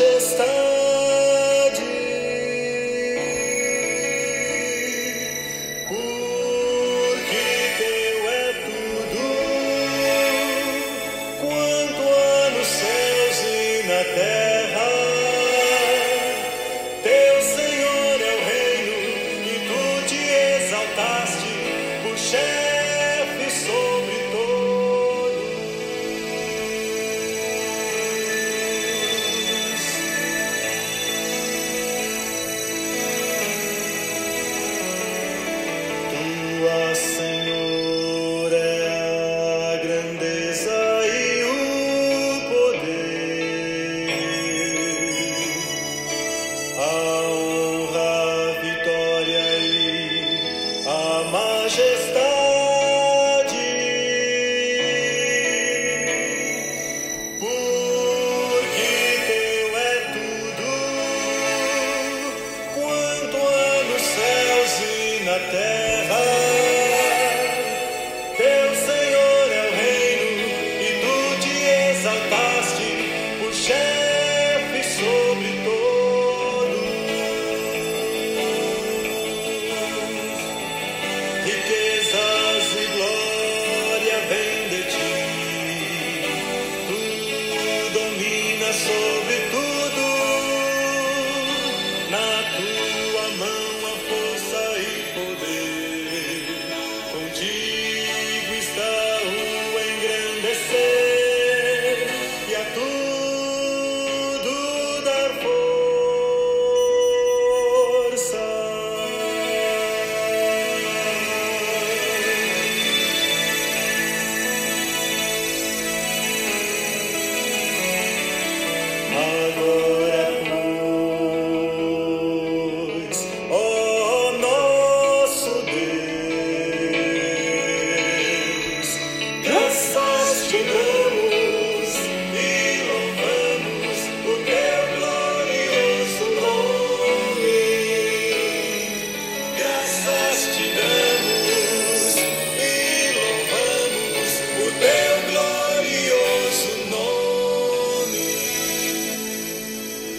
está.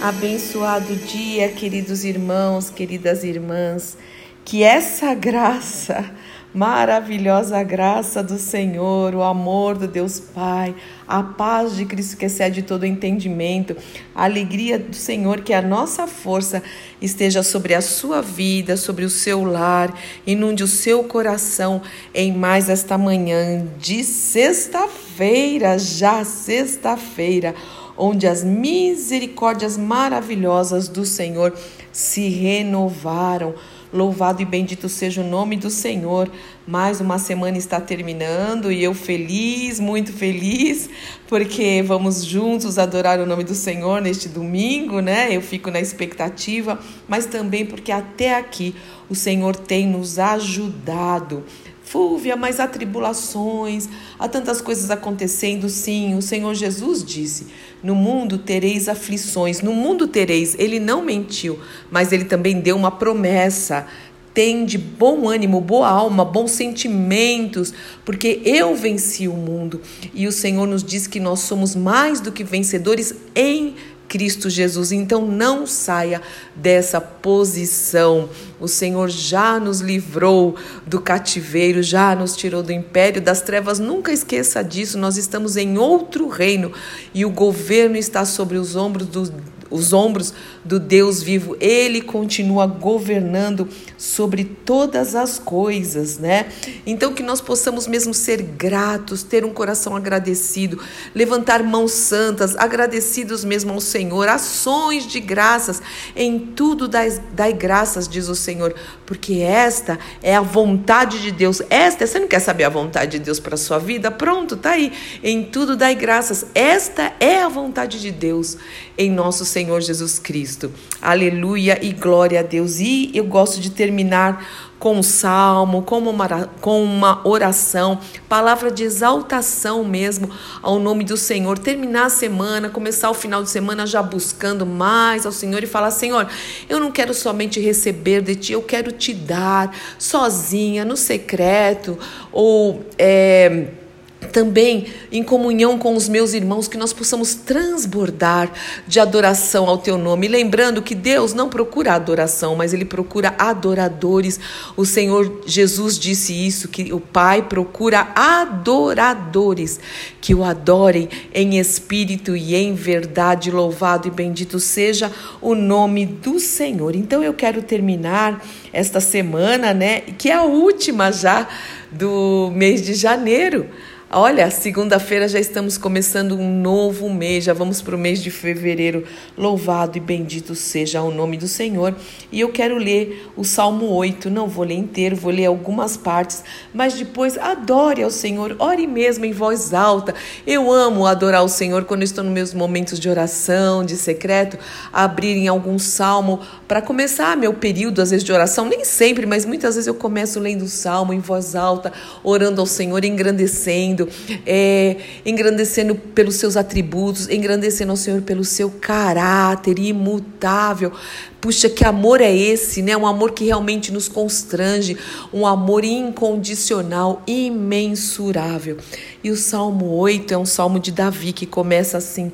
Abençoado dia, queridos irmãos, queridas irmãs. Que essa graça, maravilhosa graça do Senhor, o amor do Deus Pai, a paz de Cristo que excede todo entendimento, a alegria do Senhor, que a nossa força esteja sobre a sua vida, sobre o seu lar, inunde o seu coração em mais esta manhã de sexta-feira, já sexta-feira onde as misericórdias maravilhosas do Senhor se renovaram. Louvado e bendito seja o nome do Senhor. Mais uma semana está terminando e eu feliz, muito feliz, porque vamos juntos adorar o nome do Senhor neste domingo, né? Eu fico na expectativa, mas também porque até aqui o Senhor tem nos ajudado. Fúvia, mas há tribulações, há tantas coisas acontecendo. Sim, o Senhor Jesus disse: No mundo tereis aflições. No mundo tereis. Ele não mentiu, mas ele também deu uma promessa. Tende bom ânimo, boa alma, bons sentimentos, porque eu venci o mundo. E o Senhor nos diz que nós somos mais do que vencedores em Cristo Jesus. Então não saia dessa posição. O Senhor já nos livrou do cativeiro, já nos tirou do império das trevas. Nunca esqueça disso. Nós estamos em outro reino e o governo está sobre os ombros do os ombros do Deus vivo. Ele continua governando sobre todas as coisas, né? Então que nós possamos mesmo ser gratos, ter um coração agradecido, levantar mãos santas, agradecidos mesmo ao Senhor, ações de graças, em tudo dai, graças, diz o Senhor, porque esta é a vontade de Deus. Esta, você não quer saber a vontade de Deus para sua vida? Pronto, tá aí. Em tudo dai graças. Esta é a vontade de Deus em nosso Senhor Jesus Cristo. Aleluia e glória a Deus. E eu gosto de terminar com um salmo, com uma, com uma oração, palavra de exaltação mesmo ao nome do Senhor. Terminar a semana, começar o final de semana já buscando mais ao Senhor e falar: Senhor, eu não quero somente receber de Ti, eu quero te dar sozinha, no secreto, ou. É, também em comunhão com os meus irmãos, que nós possamos transbordar de adoração ao teu nome. Lembrando que Deus não procura adoração, mas ele procura adoradores. O Senhor Jesus disse isso, que o Pai procura adoradores que o adorem em espírito e em verdade. Louvado e bendito seja o nome do Senhor. Então eu quero terminar esta semana, né, que é a última já do mês de janeiro Olha, segunda-feira já estamos começando um novo mês, já vamos para o mês de fevereiro. Louvado e bendito seja o nome do Senhor. E eu quero ler o Salmo 8, não vou ler inteiro, vou ler algumas partes, mas depois adore ao Senhor, ore mesmo em voz alta. Eu amo adorar o Senhor quando estou nos meus momentos de oração, de secreto, abrir em algum salmo para começar meu período, às vezes, de oração. Nem sempre, mas muitas vezes eu começo lendo o salmo em voz alta, orando ao Senhor, engrandecendo é, engrandecendo pelos seus atributos, engrandecendo ao Senhor pelo seu caráter imutável. Puxa, que amor é esse, né? Um amor que realmente nos constrange, um amor incondicional, imensurável. E o Salmo 8 é um salmo de Davi que começa assim: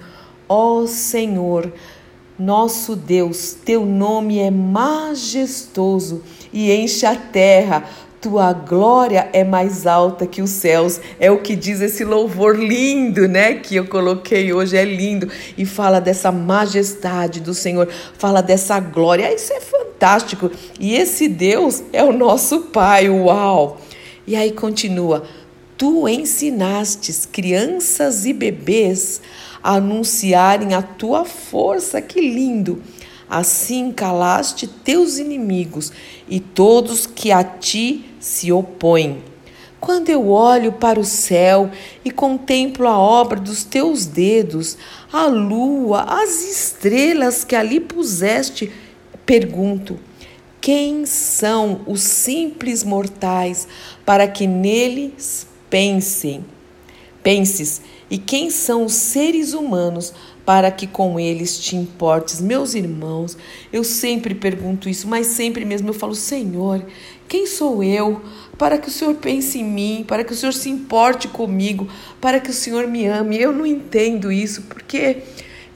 Ó oh Senhor, nosso Deus, teu nome é majestoso e enche a terra tua glória é mais alta que os céus. É o que diz esse louvor lindo, né? Que eu coloquei hoje, é lindo. E fala dessa majestade do Senhor, fala dessa glória. Isso é fantástico fantástico. E esse Deus é o nosso Pai, uau! E aí continua: Tu ensinastes crianças e bebês a anunciarem a tua força, que lindo! Assim calaste teus inimigos e todos que a ti se opõem. Quando eu olho para o céu e contemplo a obra dos teus dedos, a lua, as estrelas que ali puseste, pergunto: quem são os simples mortais para que neles pensem? Penses, e quem são os seres humanos para que com eles te importes? Meus irmãos, eu sempre pergunto isso, mas sempre mesmo eu falo: Senhor, quem sou eu para que o Senhor pense em mim, para que o Senhor se importe comigo, para que o Senhor me ame? Eu não entendo isso, porque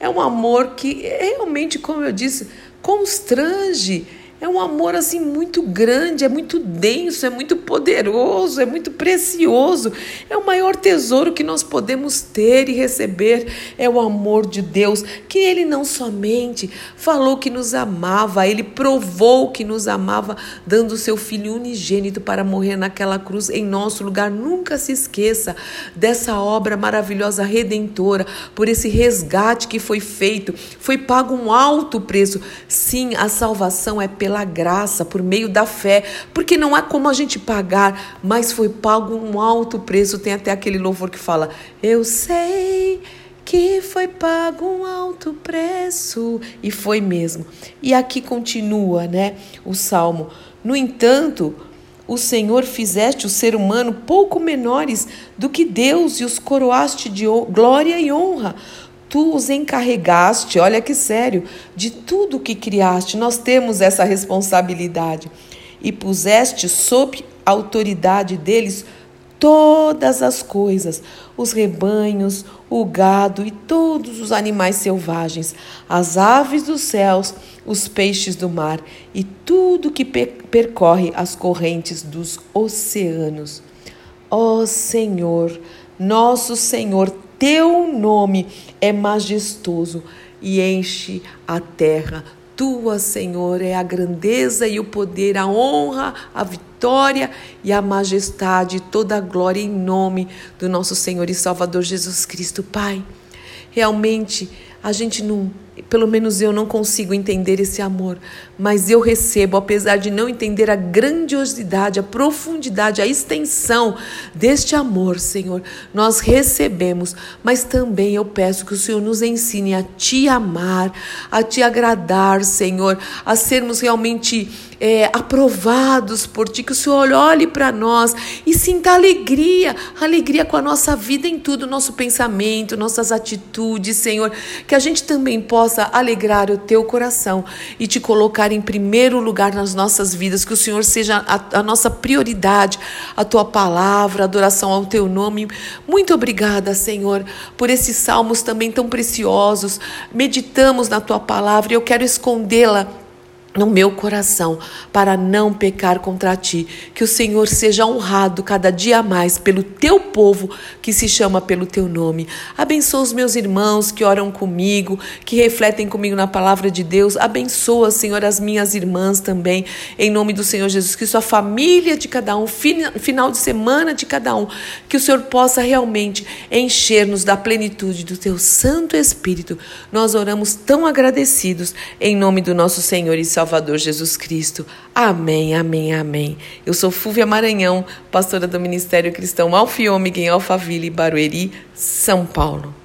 é um amor que realmente, como eu disse, constrange é um amor assim muito grande, é muito denso, é muito poderoso, é muito precioso. É o maior tesouro que nós podemos ter e receber é o amor de Deus, que ele não somente falou que nos amava, ele provou que nos amava, dando o seu filho unigênito para morrer naquela cruz em nosso lugar. Nunca se esqueça dessa obra maravilhosa redentora, por esse resgate que foi feito. Foi pago um alto preço. Sim, a salvação é pela pela graça, por meio da fé, porque não há como a gente pagar, mas foi pago um alto preço. Tem até aquele louvor que fala: Eu sei que foi pago um alto preço. E foi mesmo. E aqui continua, né, o salmo. No entanto, o Senhor fizeste o ser humano pouco menores do que Deus e os coroaste de glória e honra tu os encarregaste, olha que sério, de tudo que criaste. Nós temos essa responsabilidade. E puseste sob autoridade deles todas as coisas, os rebanhos, o gado e todos os animais selvagens, as aves dos céus, os peixes do mar e tudo que percorre as correntes dos oceanos. Ó oh, Senhor, nosso Senhor, teu nome é majestoso e enche a terra. Tua, Senhor, é a grandeza e o poder, a honra, a vitória e a majestade, toda a glória em nome do nosso Senhor e Salvador Jesus Cristo, Pai. Realmente, a gente não pelo menos eu não consigo entender esse amor, mas eu recebo, apesar de não entender a grandiosidade, a profundidade, a extensão deste amor, Senhor. Nós recebemos, mas também eu peço que o Senhor nos ensine a te amar, a te agradar, Senhor, a sermos realmente é, aprovados por ti, que o Senhor olhe para nós e sinta alegria, alegria com a nossa vida em tudo, nosso pensamento, nossas atitudes, Senhor, que a gente também possa alegrar o teu coração e te colocar em primeiro lugar nas nossas vidas, que o Senhor seja a, a nossa prioridade, a tua palavra, a adoração ao teu nome. Muito obrigada, Senhor, por esses salmos também tão preciosos. Meditamos na tua palavra e eu quero escondê-la no meu coração para não pecar contra ti. Que o Senhor seja honrado cada dia mais pelo teu povo que se chama pelo teu nome. Abençoa os meus irmãos que oram comigo, que refletem comigo na palavra de Deus. Abençoa, Senhor, as minhas irmãs também, em nome do Senhor Jesus Cristo, a família de cada um, final de semana de cada um. Que o Senhor possa realmente encher-nos da plenitude do teu Santo Espírito. Nós oramos tão agradecidos em nome do nosso Senhor e Salvador. Salvador Jesus Cristo. Amém, amém, amém. Eu sou Fúvia Maranhão, pastora do Ministério Cristão Alfiômega em Alphaville, Barueri, São Paulo.